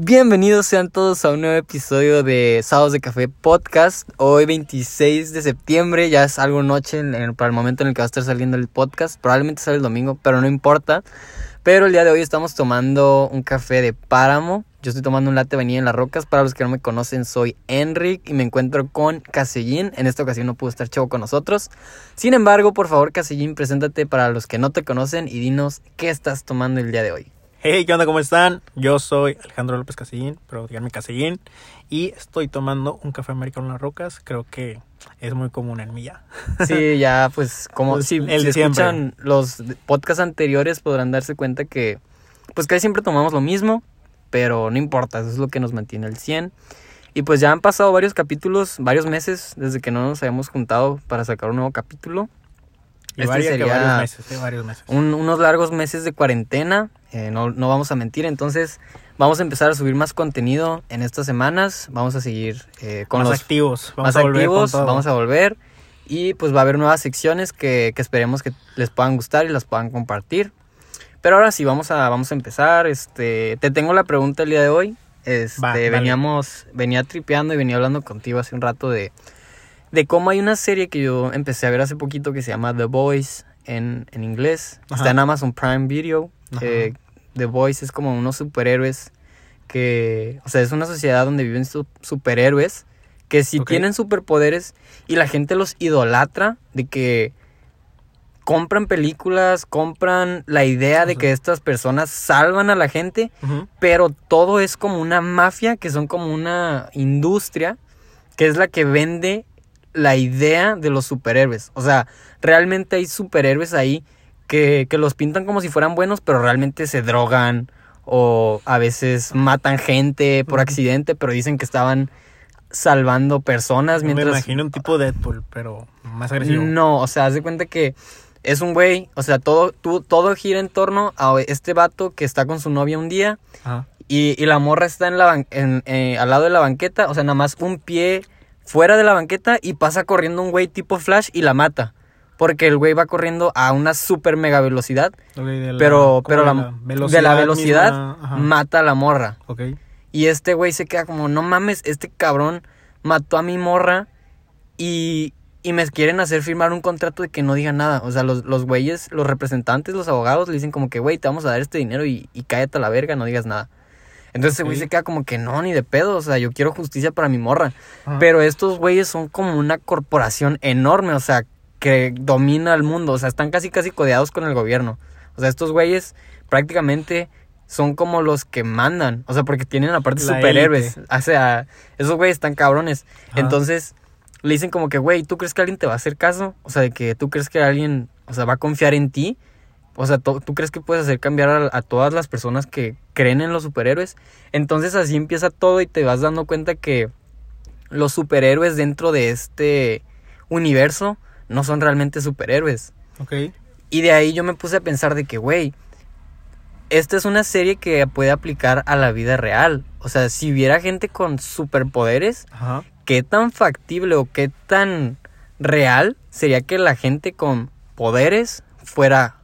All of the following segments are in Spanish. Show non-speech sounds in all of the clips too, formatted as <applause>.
Bienvenidos sean todos a un nuevo episodio de Sábados de Café Podcast. Hoy 26 de septiembre, ya es algo noche para el momento en el que va a estar saliendo el podcast. Probablemente sale el domingo, pero no importa. Pero el día de hoy estamos tomando un café de páramo. Yo estoy tomando un latte vainilla en las rocas. Para los que no me conocen, soy Enric y me encuentro con Casellín. En esta ocasión no pudo estar Chavo con nosotros. Sin embargo, por favor, Casellín, preséntate para los que no te conocen y dinos qué estás tomando el día de hoy. Hey, ¿qué onda? ¿Cómo están? Yo soy Alejandro López Casellín, pero díganme Casellín. Y estoy tomando un café americano en las rocas. Creo que es muy común en mí ya. Sí, <laughs> ya, pues, como si, el escuchan los podcasts anteriores podrán darse cuenta que, pues, casi siempre tomamos lo mismo, pero no importa, eso es lo que nos mantiene al 100. Y pues ya han pasado varios capítulos, varios meses desde que no nos habíamos juntado para sacar un nuevo capítulo. Este sería varios meses, varios meses. unos largos meses de cuarentena, eh, no, no, vamos a mentir. Entonces, vamos a empezar a subir más contenido en estas semanas. Vamos a seguir eh, con más los activos. Vamos más a activos, vamos a volver. Y pues va a haber nuevas secciones que, que, esperemos que les puedan gustar y las puedan compartir. Pero ahora sí, vamos a, vamos a empezar. Este, te tengo la pregunta el día de hoy. Este, veníamos, venía tripeando y venía hablando contigo hace un rato de de cómo hay una serie que yo empecé a ver hace poquito que se llama The Boys en, en inglés. Está en Amazon Prime Video. Eh, The Boys es como unos superhéroes que, o sea, es una sociedad donde viven superhéroes que si tienen superpoderes y la gente los idolatra de que compran películas, compran la idea de que estas personas salvan a la gente, pero todo es como una mafia, que son como una industria, que es la que vende la idea de los superhéroes. O sea, realmente hay superhéroes ahí que, que los pintan como si fueran buenos, pero realmente se drogan o a veces matan gente por accidente, pero dicen que estaban salvando personas mientras... Me imagino un tipo Deadpool, pero más agresivo. No, o sea, haz de cuenta que es un güey, o sea, todo, todo gira en torno a este vato que está con su novia un día y, y, la morra está en la en, eh, al lado de la banqueta, o sea, nada más un pie fuera de la banqueta y pasa corriendo un güey tipo Flash y la mata. Porque el güey va corriendo a una super mega velocidad. pero pero la, de la velocidad mata a la morra. Y este güey se queda como, no mames, este cabrón mató a mi morra y, y me quieren hacer firmar un contrato de que no diga nada. O sea, los, los güeyes, los representantes, los abogados le dicen como que, güey, te vamos a dar este dinero y, y cállate a la verga, no digas nada. Entonces ese güey se queda como que no, ni de pedo, o sea, yo quiero justicia para mi morra. Pero estos güeyes son como una corporación enorme, o sea, que domina el mundo, o sea, están casi casi codeados con el gobierno. O sea, estos güeyes prácticamente son como los que mandan, o sea, porque tienen aparte superhéroes. O sea, esos güeyes están cabrones. Entonces, le dicen como que, güey, ¿tú crees que alguien te va a hacer caso? O sea, de que tú crees que alguien, o sea, va a confiar en ti. O sea, ¿tú crees que puedes hacer cambiar a, todas las personas que creen en los superhéroes? Entonces así empieza todo y te vas dando cuenta que los superhéroes dentro de este universo no son realmente superhéroes. Ok. Y de ahí yo me puse a pensar de que, güey, esta es una serie que puede aplicar a la vida real. O sea, si hubiera gente con superpoderes, ¿qué tan factible o qué tan real sería que la gente con poderes fuera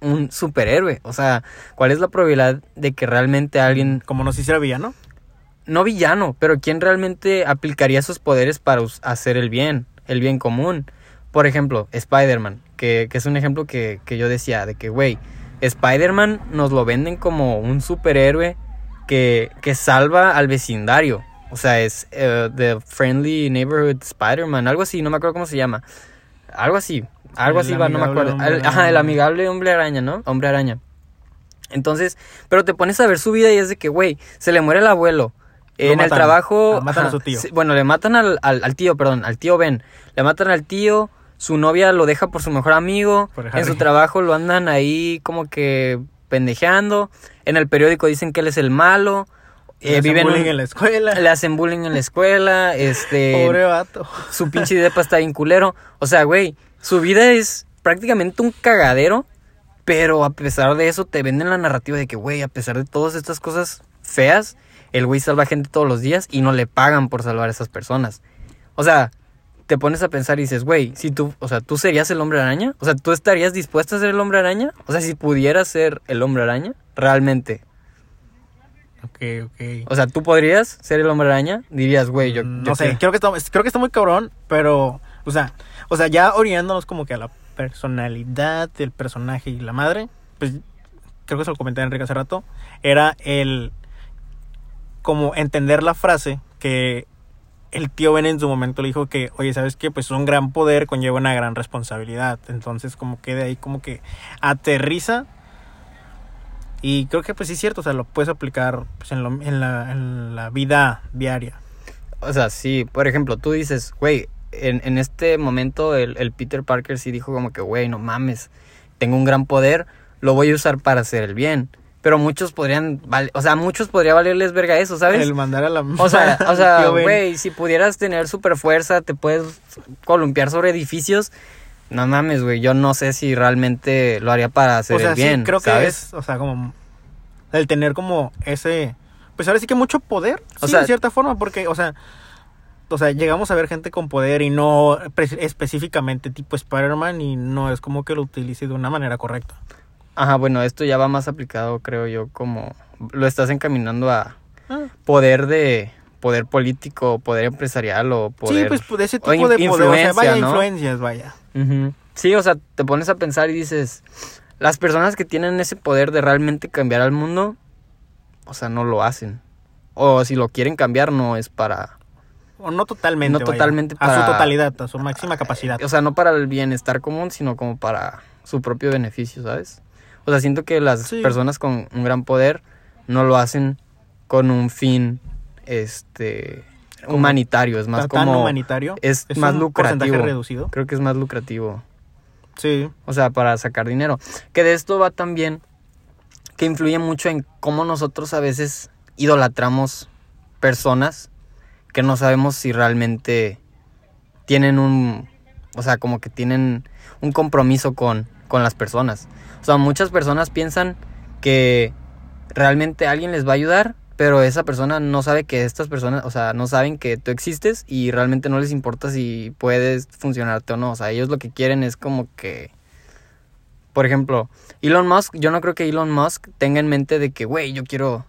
un superhéroe. O sea, ¿cuál es la probabilidad de que realmente alguien... Como no se hiciera villano. No villano, pero ¿quién realmente aplicaría sus poderes para hacer el bien, el bien común? Por ejemplo, Spider-Man, que, es un ejemplo que, yo decía, de que, güey, Spider-Man nos lo venden como un superhéroe que, que salva al vecindario. O sea, es uh, The Friendly Neighborhood Spider-Man, algo así, no me acuerdo cómo se llama. Algo así. Algo así va, no me acuerdo. ajá, el amigable hombre araña, ¿no? Hombre araña. Entonces, pero te pones a ver su vida y es de que, güey, se le muere el abuelo. en el trabajo. Ah, matan a su tío. bueno, le matan al, al, tío, perdón, al tío Ben. Le matan al tío, su novia lo deja por su mejor amigo. en su trabajo lo andan ahí como que pendejeando. En el periódico dicen que él es el malo. Eh, le hacen bullying en la escuela. Le hacen bullying en la escuela. Este. Pobre vato. Su pinche depa está bien culero. O sea, güey, su vida es prácticamente un cagadero, pero a pesar de eso te venden la narrativa de que, güey, a pesar de todas estas cosas feas, el güey salva gente todos los días y no le pagan por salvar a esas personas. O sea, te pones a pensar y dices, güey, si tú, o sea, ¿tú serías el hombre araña? O sea, ¿tú estarías dispuesto a ser el hombre araña? O sea, si pudieras ser el hombre araña, realmente. Ok, ok. O sea, ¿tú podrías ser el hombre araña? Dirías, güey, yo... Mm, no sé, creo que, está, creo que está muy cabrón, pero, o sea, o sea, ya orientándonos como que a la personalidad del personaje y la madre, pues creo que se lo comenté a Enrique hace rato, era el como entender la frase que el tío Ben en su momento le dijo que, oye, ¿sabes qué? Pues un gran poder conlleva una gran responsabilidad. Entonces, como que de ahí como que aterriza. Y creo que pues sí es cierto, o sea, lo puedes aplicar pues, en, la, en la vida diaria. O sea, sí, por ejemplo, tú dices, güey, en, en este momento el, el Peter Parker sí dijo como que, güey, no mames, tengo un gran poder, lo voy a usar para hacer el bien pero muchos podrían, o sea, muchos podría valerles verga eso, ¿sabes? El mandar a la... O sea, <laughs> o sea, güey, si pudieras tener super fuerza, te puedes columpiar sobre edificios. No mames, güey, yo no sé si realmente lo haría para hacer el bien, creo que es, o sea, como el tener como ese pues ahora sí que mucho poder, o sea, de cierta forma, porque, o sea, o sea, llegamos a ver gente con poder y no específicamente tipo Spider-Man y no es como que lo utilice de una manera correcta. Ajá, bueno, esto ya va más aplicado, creo yo, como lo estás encaminando a ah. poder de poder político, poder empresarial o poder Sí, pues de ese tipo de poder, o sea, vaya influencias, vaya. Sí, o sea, te pones a pensar y dices, las personas que tienen ese poder de realmente cambiar al mundo, o sea, no lo hacen. O si lo quieren cambiar no es para o no totalmente, no totalmente a su totalidad, a su máxima capacidad. O sea, no para el bienestar común, sino como para su propio beneficio, ¿sabes? O sea, siento que las personas con un gran poder no lo hacen con un fin este humanitario, es más como humanitario? Es, más lucrativo. reducido? Creo que es más lucrativo. Sí. O sea, para sacar dinero. Que de esto va también que influye mucho en cómo nosotros a veces idolatramos personas que no sabemos si realmente tienen un, o sea, como que tienen un compromiso con, con las personas. O sea, muchas personas piensan que realmente alguien les va a ayudar, pero esa persona no sabe que estas personas, o sea, no saben que tú existes y realmente no les importa si puedes funcionarte o no. O sea, ellos lo que quieren es como que, por ejemplo, Elon Musk, yo no creo que Elon Musk tenga en mente de que, güey, yo quiero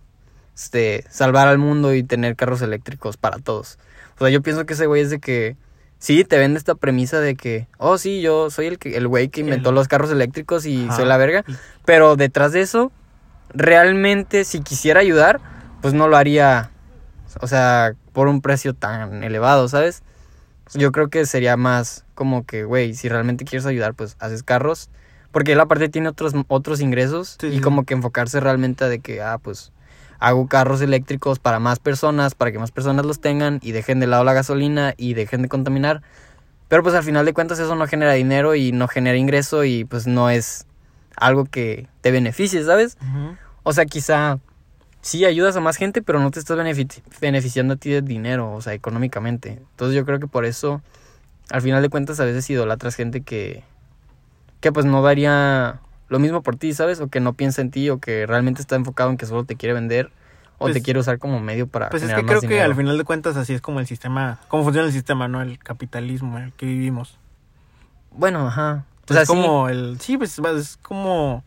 este, salvar al mundo y tener carros eléctricos para todos. O sea, yo pienso que ese güey es de que Sí, te vende esta premisa de que, oh, sí, yo soy el, que, el güey que inventó los carros eléctricos y soy la verga. Pero detrás de eso, realmente, si quisiera ayudar, pues no lo haría, o sea, por un precio tan elevado, ¿sabes? Yo creo que sería más como que, güey, si realmente quieres ayudar, pues haces carros. Porque él aparte tiene otros, otros ingresos y como que enfocarse realmente a de que, ah, pues hago carros eléctricos para más personas, para que más personas los tengan y dejen de lado la gasolina y dejen de contaminar. Pero pues al final de cuentas eso no genera dinero y no genera ingreso y pues no es algo que te beneficie, ¿sabes? O sea, quizá sí ayudas a más gente, pero no te estás beneficiando a ti de dinero, o sea, económicamente. Entonces yo creo que por eso, al final de cuentas, a veces idolatras gente que, que pues no daría lo mismo por ti, ¿sabes? O que no piensa en ti o que realmente está enfocado en que solo te quiere vender o te pues, quiere usar como medio para Pues es que creo que al final de cuentas así es como el sistema, cómo funciona el sistema, ¿no? El capitalismo en el que vivimos. Bueno, ajá. O sea, es como el sí, pues es como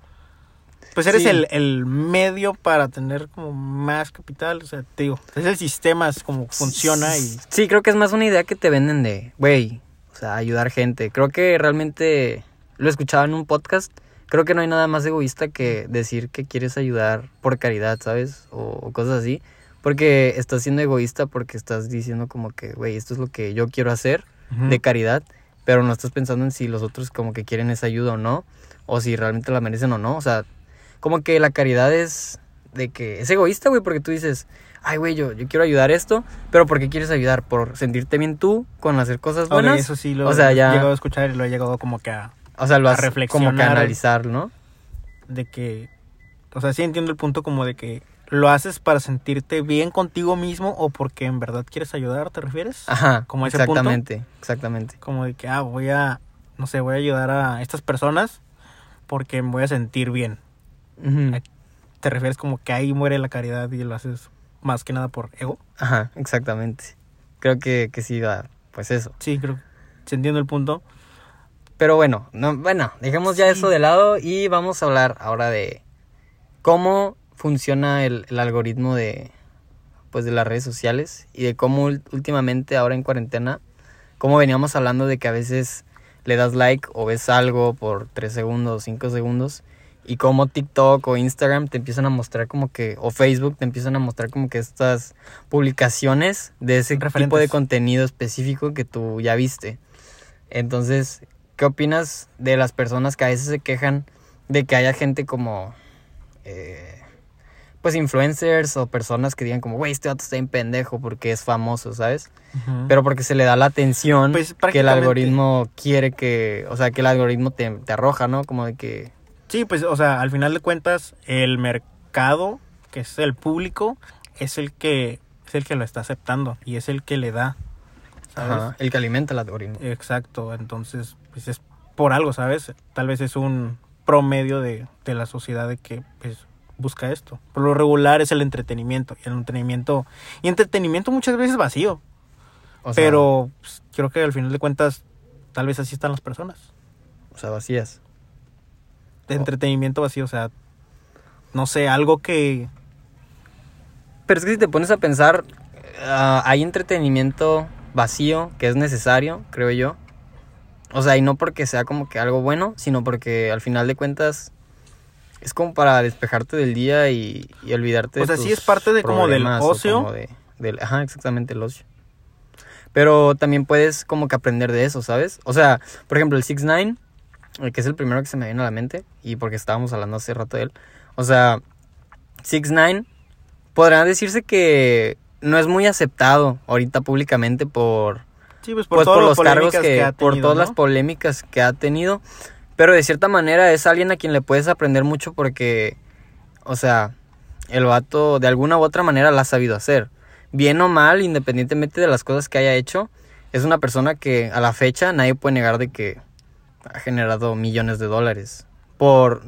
pues eres el, el, medio para tener como más capital, o sea, te digo, es el sistema, es como funciona y... Sí, creo que es más una idea que te venden de, güey, o sea, ayudar gente. Creo que realmente lo escuchaba en un podcast creo que no hay nada más egoísta que decir que quieres ayudar por caridad, ¿sabes? O, cosas así. Porque estás siendo egoísta porque estás diciendo como que, güey, esto es lo que yo quiero hacer de caridad, pero no estás pensando en si los otros como que quieren esa ayuda o no, o si realmente la merecen o no. O sea, como que la caridad es de que es egoísta, güey, porque tú dices, ay, güey, yo, yo quiero ayudar esto, pero ¿por qué quieres ayudar? ¿Por sentirte bien tú con hacer cosas buenas? eso sí lo o sea, ya... he llegado a escuchar y lo he llegado como que a o sea, lo has como que analizar, ¿no? De que, o sea, sí entiendo el punto como de que lo haces para sentirte bien contigo mismo o porque en verdad quieres ayudar, ¿te refieres? Ajá, como ese exactamente, exactamente. Como de que, ah, voy a, no sé, voy a ayudar a estas personas porque me voy a sentir bien. ¿Te refieres como que ahí muere la caridad y lo haces más que nada por ego? Ajá, exactamente. Creo que, que sí va, pues eso. Sí, creo. Se entiende el punto. Pero bueno, no, bueno, dejemos ya eso de lado y vamos a hablar ahora de cómo funciona el, el algoritmo de, pues, de las redes sociales y de cómo últimamente, ahora en cuarentena, como veníamos hablando de que a veces le das like o ves algo por 3 segundos, 5 segundos y como TikTok o Instagram te empiezan a mostrar como que, o Facebook te empiezan a mostrar como que estas publicaciones de ese tipo de contenido específico que tú ya viste. Entonces, ¿qué opinas de las personas que a veces se quejan de que haya gente como, eh, pues influencers o personas que digan como, güey, este vato está en pendejo porque es famoso, ¿sabes? Pero porque se le da la atención pues, que el algoritmo quiere que, o sea, que el algoritmo te, te arroja, ¿no? Como de que Sí, pues, o sea, al final de cuentas, el mercado, que es el público, es el que es el que lo está aceptando y es el que le da. ¿sabes? el que alimenta el algoritmo. Exacto, entonces, pues es por algo, ¿sabes? Tal vez es un promedio de, de la sociedad de que pues, busca esto. Por lo regular es el entretenimiento. Y el entretenimiento. Y entretenimiento muchas veces vacío. pero pues, creo que al final de cuentas, tal vez así están las personas. O sea, vacías de entretenimiento vacío, o sea, no sé, algo que... Pero es que si te pones a pensar, ah, hay entretenimiento vacío que es necesario, creo yo. O sea, y no porque sea como que algo bueno, sino porque al final de cuentas es como para despejarte del día y, olvidarte de O sea, sí es parte de como del ocio. ajá, exactamente el ocio. Pero también puedes como que aprender de eso, ¿sabes? O sea, por ejemplo, el 6 9 que es el primero que se me viene a la mente, y porque estábamos hablando hace rato de él. O sea, 6 9 podrá decirse que no es muy aceptado ahorita públicamente por, pues por, pues los cargos que, por todas las polémicas que ha tenido, pero de cierta manera es alguien a quien le puedes aprender mucho porque, o sea, el vato de alguna u otra manera la ha sabido hacer. Bien o mal, independientemente de las cosas que haya hecho, es una persona que a la fecha nadie puede negar de que ha generado millones de dólares. Por,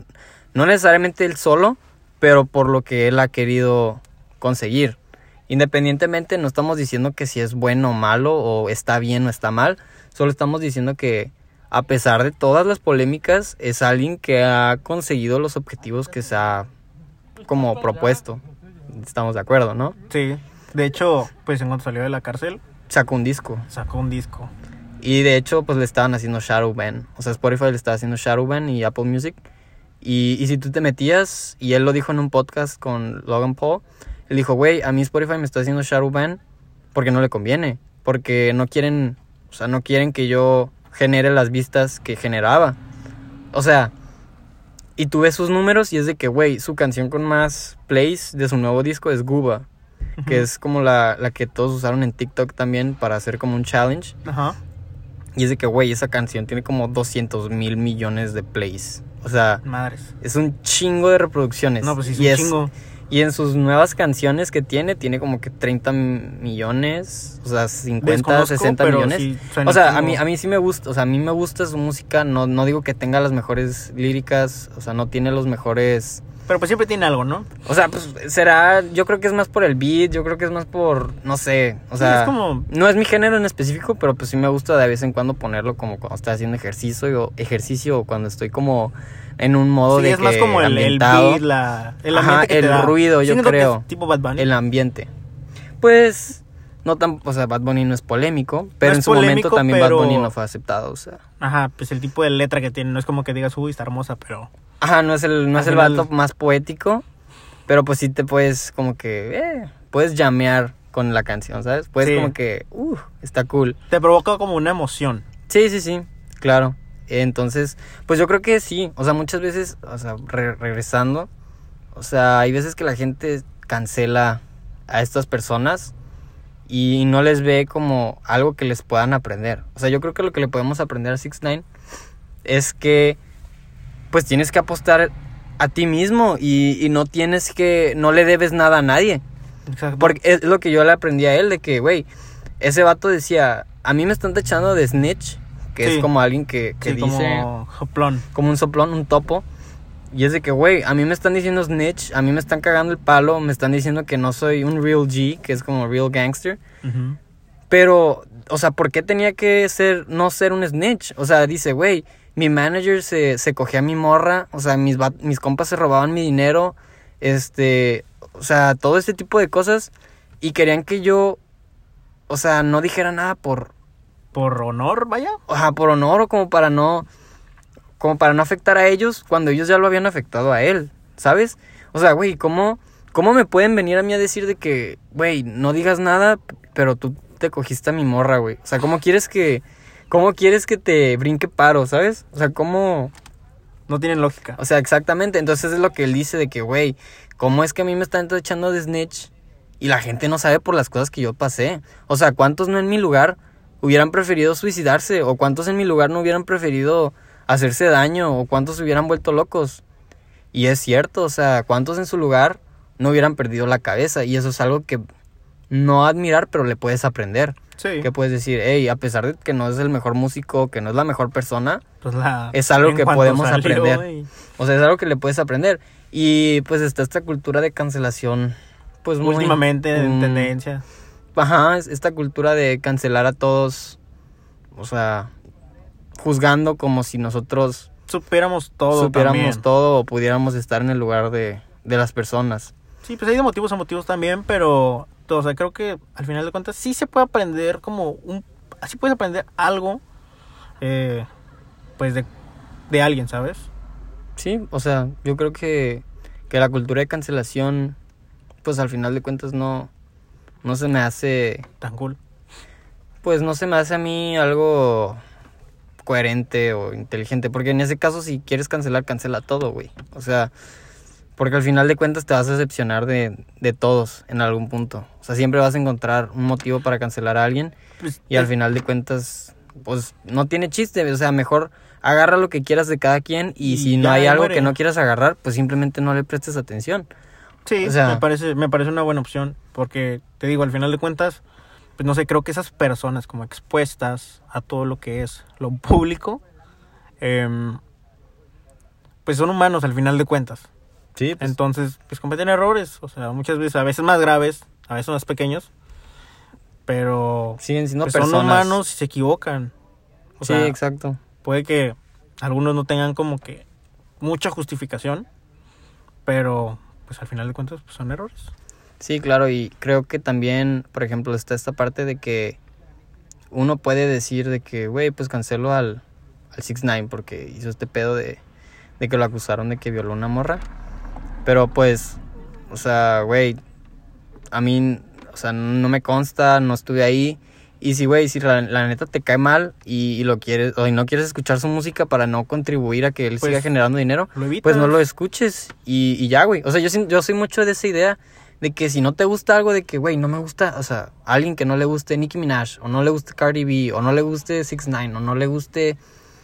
no necesariamente él solo, pero por lo que él ha querido conseguir. Independientemente, no estamos diciendo que si es bueno o malo, o está bien o está mal, solo estamos diciendo que a pesar de todas las polémicas, es alguien que ha conseguido los objetivos que se ha como propuesto. Estamos de acuerdo, ¿no? Sí. De hecho, pues en cuanto salió de la cárcel, sacó un disco. Sacó un disco. Y de hecho, pues le estaban haciendo shadow ban. O sea, Spotify le estaba haciendo shadow ban y Apple Music. Y, y si tú te metías, y él lo dijo en un podcast con Logan Paul, él dijo, güey, a mí Spotify me está haciendo shadow ban porque no le conviene. Porque no quieren, o sea, no quieren que yo genere las vistas que generaba. O sea, y tú ves sus números y es de que, güey, su canción con más plays de su nuevo disco es Guba. Que es como la, la que todos usaron en TikTok también para hacer como un challenge. Ajá. Y es de que, güey, esa canción tiene como 200 mil millones de plays. O sea, Madres. es un chingo de reproducciones. No, pues sí, es un chingo. Y en sus nuevas canciones que tiene, tiene como que 30 millones, o sea, 50, 60 millones. o sea, a mí, a mí sí me gusta, o sea, a mí me gusta su música, no, no digo que tenga las mejores líricas, o sea, no tiene los mejores pero pues siempre tiene algo, ¿no? O sea, pues será, yo creo que es más por el beat, yo creo que es más por, no sé, o sea, no es mi género en específico, pero pues sí me gusta de vez en cuando ponerlo como cuando estoy haciendo ejercicio o ejercicio o cuando estoy como en un modo sí, de es más como el, el beat, la, el, Ajá, el ruido, yo creo. tipo Bad Bunny. El ambiente. Pues no tan, o sea, Bad Bunny no es polémico, pero en su momento también Bad Bunny no fue aceptado, o sea. Ajá, pues el tipo de letra que tiene, no es como que digas, uy, está hermosa, pero Ajá, no es el, no es el vato más poético, pero pues sí te puedes como que, eh, puedes llamear con la canción, ¿sabes? Puedes como que, uh, está cool. Te provoca como una emoción. Sí, sí, sí, claro. Entonces, pues yo creo que sí, o sea, muchas veces, o sea, regresando, o sea, hay veces que la gente cancela a estas personas y no les ve como algo que les puedan aprender. O sea, yo creo que lo que le podemos aprender a 6 9 es que pues tienes que apostar a ti mismo y, no tienes que, no le debes nada a nadie. Exacto. Porque es lo que yo le aprendí a él, de que, güey, ese vato decía, a mí me están tachando de snitch, que es como alguien que, que dice... Como soplón. Como un soplón, un topo. Y es de que, güey, a mí me están diciendo snitch, a mí me están cagando el palo, me están diciendo que no soy un real G, que es como real gangster. Pero, o sea, ¿por qué tenía que ser, no ser un snitch? O sea, dice, güey, mi manager se, se cogía a mi morra, o sea, mis, mis compas se robaban mi dinero, este, o sea, todo este tipo de cosas y querían que yo, o sea, no dijera nada por... ¿Por honor, vaya? Ajá, por honor o como para no, como para no afectar a ellos cuando ellos ya lo habían afectado a él, ¿sabes? O sea, güey, ¿cómo, ¿cómo me pueden venir a mí a decir de que, güey, no digas nada, pero tú te cogiste a mi morra, güey? O sea, ¿cómo quieres que, cómo quieres que te brinque paro, ¿sabes? O sea, ¿cómo... No tienen lógica. O sea, exactamente. Entonces es lo que él dice de que, güey, ¿cómo es que a mí me están echando de snitch y la gente no sabe por las cosas que yo pasé? O sea, ¿cuántos no en mi lugar hubieran preferido suicidarse? ¿O cuántos en mi lugar no hubieran preferido hacerse daño? ¿O cuántos se hubieran vuelto locos? Y es cierto, o sea, ¿cuántos en su lugar no hubieran perdido la cabeza? Y eso es algo que no admirar, pero le puedes aprender. Sí. Que puedes decir, hey, a pesar de que no es el mejor músico, que no es la mejor persona, Pues la- es algo que podemos salió, aprender. O sea, es algo que le puedes aprender. Y pues está esta cultura de cancelación, pues muy... Últimamente en tendencia. Ajá, es esta cultura de cancelar a todos, o sea, juzgando como si nosotros Supiéramos todo supiéramos también. todo o pudiéramos estar en el lugar de, de las personas. Sí, pues hay de motivos a motivos también, pero o sea, creo que al final de cuentas sí se puede aprender como un... Así puedes aprender algo, eh, pues de, de alguien, ¿sabes? Sí, o sea, yo creo que, que la cultura de cancelación, pues al final de cuentas no, no se me hace Tan cool. Pues no se me hace a mí algo coherente o inteligente, porque en ese caso si quieres cancelar, cancela todo, güey. O sea, porque al final de cuentas te vas a decepcionar de, de todos en algún punto. O sea, siempre vas a encontrar un motivo para cancelar a alguien Pues, y al eh, final de cuentas, pues no tiene chiste, o sea, mejor agarra lo que quieras de cada quien y, Y si no hay algo muere. que no quieras agarrar, pues simplemente no le prestes atención. Sí, o sea- me, parece, me parece una buena opción, porque te digo, al final de cuentas, pues no sé, creo que esas personas como expuestas a todo lo que es lo público, em, pues son humanos al final de cuentas. Sí, Entonces, pues cometen errores, o sea, muchas veces, a veces más graves, a veces más pequeños, pero siguen siendo pues, personas. son humanos y se equivocan. O sí, sea, exacto. puede que algunos no tengan como que mucha justificación, pero pues al final de cuentas pues, son errores. Sí, claro, y creo que también, por ejemplo, está esta parte de que uno puede decir de que, güey, pues cancelo al, al 6 9 porque hizo este pedo de, de que lo acusaron de que violó una morra. Pero pues, o sea, güey, a mí, o sea, no me consta, no estuve ahí. Y si, güey, si la, la neta te cae mal y, y lo quieres, o y no quieres escuchar su música para no contribuir a que él Pues, siga generando dinero, pues no lo escuches y, y ya, güey. O sea, yo, yo soy mucho de esa idea de que si no te gusta algo, de que, güey, no me gusta, o sea, alguien que no le guste Nicki Minaj, o no le guste Cardi B, o no le guste 6 9 o no le guste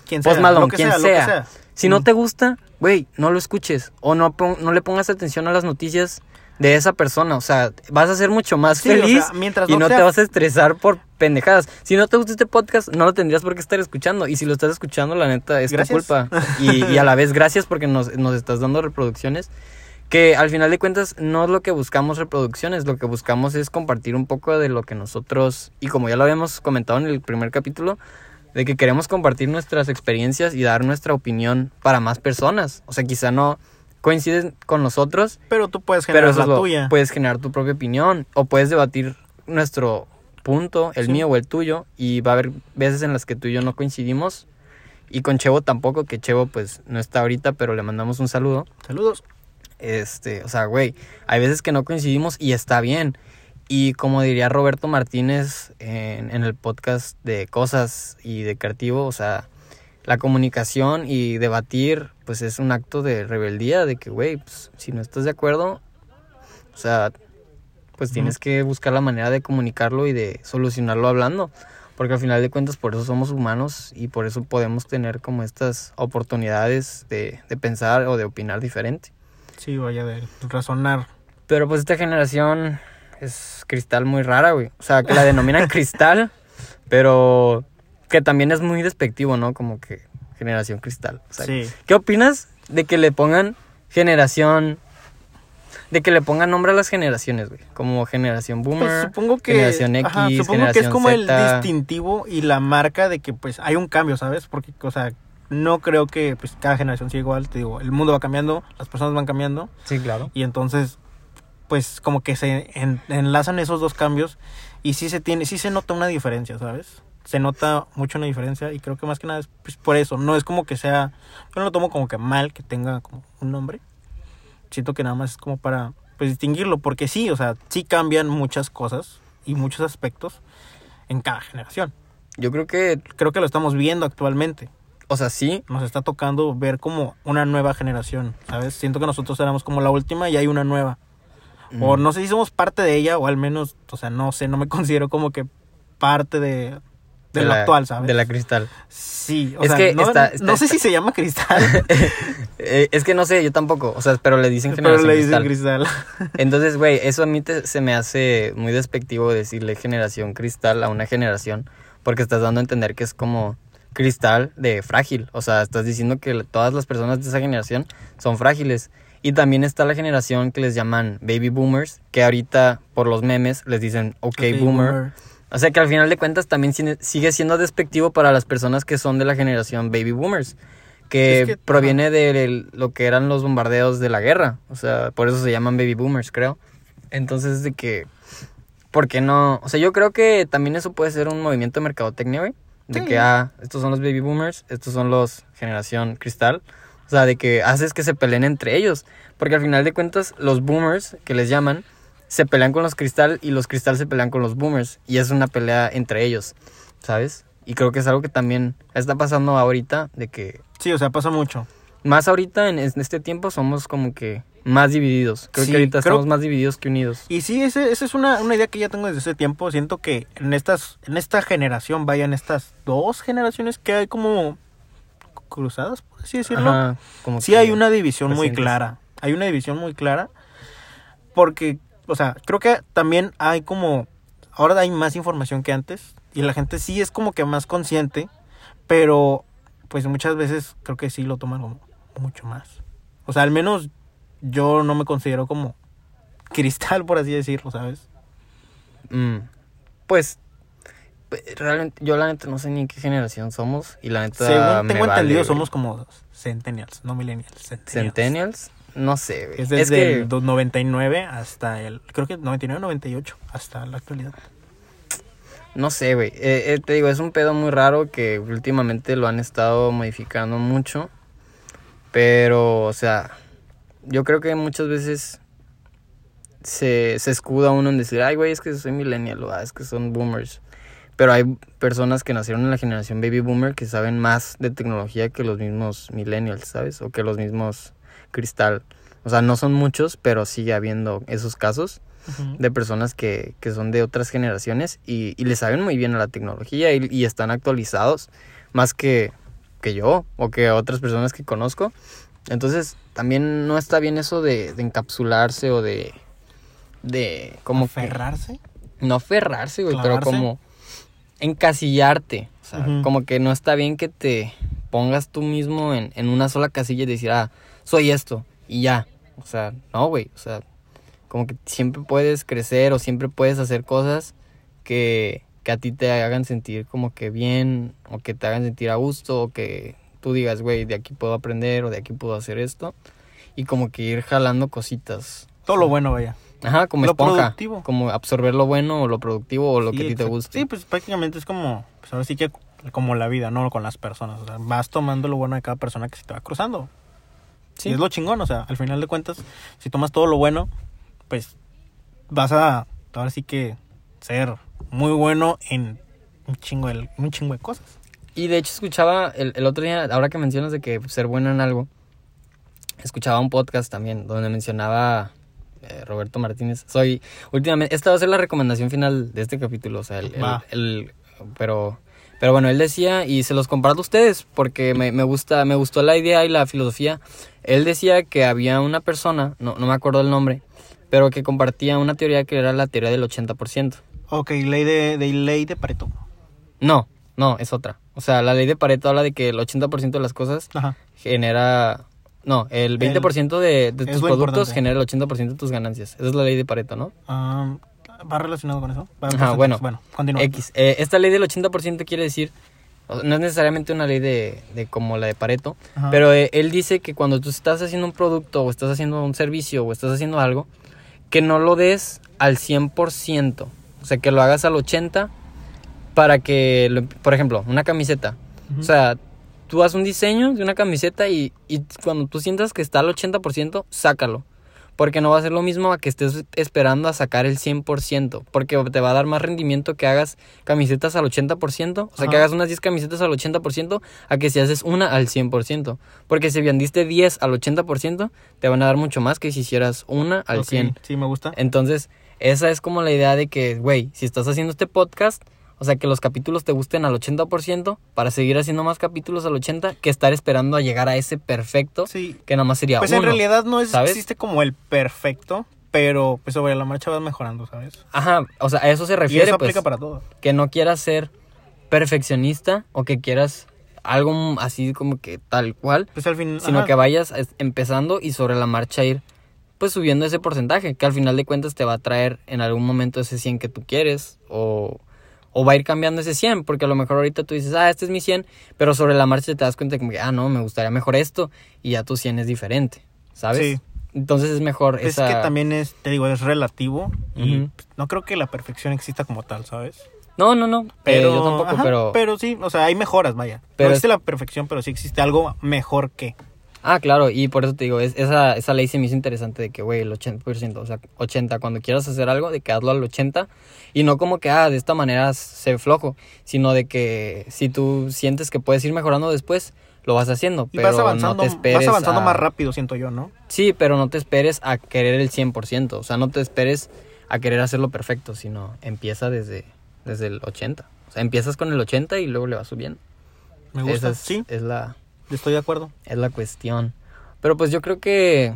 quien sea, Malone, lo que quien sea. Si no te gusta, güey, no lo escuches. O no, no le pongas atención a las noticias de esa persona. O sea, vas a ser mucho más Sí, o sea, feliz mientras y no te vas a estresar por pendejadas. Si no te gusta este podcast, no lo tendrías por qué estar escuchando. Y si lo estás escuchando, la neta, es Gracias. tu culpa. <laughs> Y, y a la vez, gracias porque nos, nos estás dando reproducciones. Que al final de cuentas no es lo que buscamos reproducciones, lo que buscamos es compartir un poco de lo que nosotros, y como ya lo habíamos comentado en el primer capítulo, de que queremos compartir nuestras experiencias y dar nuestra opinión para más personas. O sea, quizá no coinciden con nosotros, Pero tú puedes generar la lo- tuya. puedes generar tu propia opinión o puedes debatir nuestro punto, el Sí. mío o el tuyo, y va a haber veces en las que tú y yo no coincidimos. Y con Chevo tampoco, que Chevo pues no está ahorita, pero le mandamos un saludo. Saludos. Este, o sea, güey, hay veces que no coincidimos y está bien. Y como diría Roberto Martínez en, en el podcast de cosas y de creativo, o sea, la comunicación y debatir, pues es un acto de rebeldía, de que, güey, pues, si no estás de acuerdo, o sea, pues tienes que buscar la manera de comunicarlo y de solucionarlo hablando. Porque al final de cuentas por eso somos humanos y por eso podemos tener como estas oportunidades de, de pensar o de opinar diferente. Sí, vaya de razonar. Pero pues esta generación es cristal muy rara, güey. O sea, que la denominan <laughs> cristal, pero que también es muy despectivo, ¿no? Como que generación cristal. O sea, Sí. ¿Qué opinas de que le pongan generación... De que le pongan nombre a las generaciones, güey? Como generación Pues boomer, supongo que, generación X, ajá, supongo que es como el distintivo y la marca de que pues hay un cambio, ¿sabes? Porque, o sea, no creo que pues cada generación sea igual, te digo, el mundo va cambiando, las personas van cambiando. Sí, claro. Y entonces, pues como que se enlazan esos dos cambios y sí se tiene, sí se nota una diferencia, ¿sabes? Se nota mucho una diferencia y creo que más que nada es pues, por eso, no es como que sea, yo no lo tomo como que mal que tenga como un nombre. Siento que nada más es como para pues distinguirlo, porque sí, o sea, sí cambian muchas cosas y muchos aspectos en cada generación. Yo creo que creo que lo estamos viendo actualmente. O sea, sí. Nos está tocando ver como una nueva generación, ¿sabes? Siento que nosotros éramos como la última y hay una nueva. O mm. no sé si somos parte de ella, o al menos, o sea, no sé, no me <laughs> considero como que parte de, de, lo actual, ¿sabes? De la cristal. Sí, o es sea, que no, está, no sé si se llama cristal. <laughs> Eh, es que no sé, yo tampoco, o sea, pero le dicen generación Pero le dicen cristal. <laughs> Entonces, güey, eso a mí se me hace muy despectivo decirle generación cristal a una generación, porque estás dando a entender que es como cristal de frágil. O sea, estás diciendo que todas las personas de esa generación son frágiles. Y también está la generación que les llaman baby boomers, que ahorita por los memes les dicen ok, boomer. O sea que al final de cuentas también sigue siendo despectivo para las personas que son de la generación baby boomers, que, proviene de lo que eran los bombardeos de la guerra. O sea, por eso se llaman baby boomers, creo. Entonces, de que, ¿por qué no? O sea, yo creo que también eso puede ser un movimiento de mercadotecnia, güey. De que, ah, estos son los baby boomers, estos son los generación cristal. O sea, de que haces que se peleen entre ellos. Porque al final de cuentas, los boomers, que les llaman, se pelean con los cristal y los cristal se pelean con los boomers. Y es una pelea entre ellos, ¿sabes? Y creo que es algo que también está pasando ahorita, de que... Sí, o sea, pasa mucho. Más ahorita, en, este tiempo, somos como que más divididos. Creo que ahorita estamos más divididos que unidos. Y sí, esa es una, una, idea que ya tengo desde ese tiempo. Siento que en estas en esta generación, vayan estas dos generaciones que hay como cruzadas, por así decirlo. como sí hay una división muy clara. Hay una división muy clara porque, o sea, creo que también hay como... Ahora hay más información que antes y la gente sí es como que más consciente, pero pues muchas veces creo que sí lo toman como mucho más. O sea, al menos yo no me considero como cristal, por así decirlo, ¿sabes? Mm, pues, realmente, yo la neta no sé ni en qué generación somos y la neta Según tengo entendido, somos como centennials, no millennials. Centennials. No sé, Es desde el 99 hasta el, creo que 99, 98, hasta la actualidad. No sé, güey. Eh, eh, te digo, es un pedo muy raro que últimamente lo han estado modificando mucho. Pero, o sea, yo creo que muchas veces se, se escuda uno en decir, ay, güey, es que soy millennial o ah, es que son boomers. Pero hay personas que nacieron en la generación baby boomer que saben más de tecnología que los mismos millennials, ¿sabes? O que los mismos cristal. O sea, no son muchos, pero sigue habiendo esos casos de personas que, que, son de otras generaciones y, y, le saben muy bien a la tecnología y, y están actualizados más que, que yo o que otras personas que conozco. Entonces, también no está bien eso de, de encapsularse o de. de. como. ¿Aferrarse? no aferrarse, güey, pero como. encasillarte. O sea, como que no está bien que te pongas tú mismo en, en una sola casilla y decir, ah, soy esto, y ya. O sea, no, güey. O sea, como que siempre puedes crecer o siempre puedes hacer cosas que, que a ti te hagan sentir como que bien o que te hagan sentir a gusto o que tú digas, güey, de aquí puedo aprender o de aquí puedo hacer esto. Y como que ir jalando cositas. Todo lo bueno, vaya. Ajá, como lo esponja. Productivo. Como absorber lo bueno o lo productivo o lo que a ti te guste. Sí, pues prácticamente es como, pues ahora sí que como la vida, no con las personas. O sea, vas tomando lo bueno de cada persona que se te va cruzando. Sí. Y es lo chingón, o sea, al final de cuentas, si tomas todo lo bueno, pues vas a, ahora sí que ser muy bueno en un chingo de, un chingo de cosas. Y de hecho escuchaba el, el otro día, ahora que mencionas de que ser bueno en algo, escuchaba un podcast también donde mencionaba eh, Roberto Martínez. Soy, últimamente, esta va a ser la recomendación final de este capítulo, o sea, el, el, pero, pero bueno, él decía, y se los comparto a ustedes, porque me, me, gusta, me gustó la idea y la filosofía. Él decía que había una persona, no, no me acuerdo el nombre, pero que compartía una teoría que era la teoría del 80%. Ok, ley de, de ley de Pareto. No, no, es otra. O sea, la ley de Pareto habla de que el 80% de las cosas genera... No, el 20% de, de tus productos genera el 80% de tus ganancias. Esa es la ley de Pareto, ¿no? Ah, ¿Va relacionado con eso? Ajá, bueno. Bueno, continúa. X. Eh, esta ley del 80% quiere decir no es necesariamente una ley de, de como la de Pareto, pero eh, él dice que cuando tú estás haciendo un producto o estás haciendo un servicio o estás haciendo algo, que no lo des al 100%, o sea, que lo hagas al 80% para que, por ejemplo, una camiseta, o sea, tú haces un diseño de una camiseta y, y cuando tú sientas que está al 80%, sácalo. Porque no va a ser lo mismo a que estés esperando a sacar el 100%. Porque te va a dar más rendimiento que hagas camisetas al 80%. O sea, que hagas unas 10 camisetas al 80% a que si haces una al 100%. Porque si vendiste 10 al 80%, te van a dar mucho más que si hicieras una al 100%. Sí, me gusta. Entonces, esa es como la idea de que, güey, si estás haciendo este podcast o sea, que los capítulos te gusten al 80% para seguir haciendo más capítulos al 80% que estar esperando a llegar a ese perfecto sí. que nada más sería Pues en realidad no existe como el perfecto, pero pues sobre la marcha vas mejorando, ¿sabes? Ajá, o sea, a eso se refiere. Y eso pues, aplica para todo. Que no quieras ser perfeccionista o que quieras algo así como que tal cual, pues al fin, sino que vayas empezando y sobre la marcha ir pues subiendo ese porcentaje, que al final de cuentas te va a traer en algún momento ese 100 que tú quieres o o va a ir cambiando ese 100, porque a lo mejor ahorita tú dices, ah, este es mi 100, pero sobre la marcha te das cuenta como que, ah, no, me gustaría mejor esto, y ya tu 100 es diferente, ¿sabes? Sí. Entonces es mejor es que también es, te digo, es relativo, y pues, no creo que la perfección exista como tal, ¿sabes? No, no, no, pero, yo tampoco, pero... Pero sí, o sea, hay mejoras, vaya. Pero no existe la perfección, pero sí existe algo mejor que... Ah, claro, y por eso te digo, es, esa, esa ley se me hizo interesante de que, güey, el 80%, o sea, 80, cuando quieras hacer algo, de que hazlo al 80, y no como que, ah, de esta manera se flojo, sino de que si tú sientes que puedes ir mejorando después, lo vas haciendo, pero vas avanzando, no te esperes vas avanzando más rápido, siento yo, ¿no? Sí, pero no te esperes a querer el 100%, o sea, no te esperes a querer hacerlo perfecto, sino empieza desde, desde el 80. O sea, empiezas con el 80 y luego le vas subiendo. Me gusta, sí. Es la Estoy de acuerdo. Es la cuestión. Pero pues yo creo que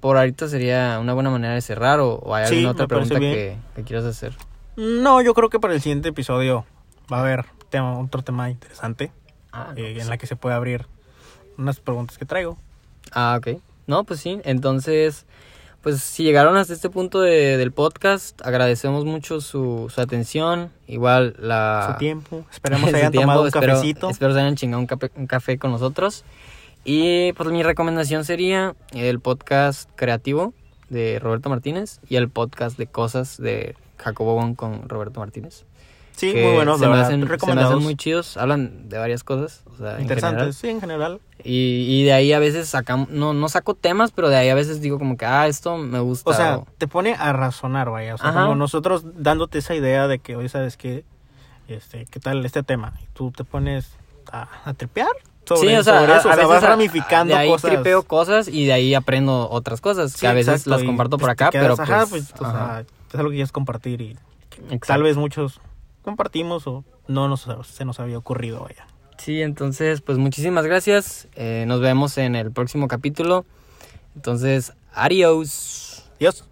por ahorita sería una buena manera de cerrar o, hay alguna otra pregunta que, quieras hacer. No, yo creo que para el siguiente episodio va a haber tema, otro tema interesante ah, eh, en pues la que se puede abrir unas preguntas que traigo. Ah, ok. No, pues sí. Entonces, pues si llegaron hasta este punto de, del podcast, agradecemos mucho su, su atención, igual la... Su tiempo, <laughs> esperemos que hayan tomado un cafecito. Espero se hayan chingado un, un café con nosotros. Y pues mi recomendación sería el podcast creativo de Roberto Martínez y el podcast de cosas de Jacobo Bon con Roberto Martínez. Sí, muy buenos, se, me hacen, se me hacen muy chidos, hablan de varias cosas. Interesantes, sí, en general. Y, y, de ahí a veces sacamos, no, no saco temas, pero de ahí a veces digo como que, ah, esto me gusta. O sea, te pone a razonar, vaya. O sea, como nosotros dándote esa idea de que, hoy ¿sabes qué? Este, ¿qué tal este tema? Y tú te pones a, a tripear sobre, sí, o sea, eso. A, o sea, vas ramificando de ahí cosas. tripeo cosas y de ahí aprendo otras cosas, que a veces las comparto por acá, pero pues... Ajá, pues, o sea, es algo que quieres compartir y tal vez muchos compartimos o no nos, se nos había ocurrido, vaya. Sí, entonces, pues muchísimas gracias. Eh, nos vemos en el próximo capítulo. Entonces, adiós. Adiós.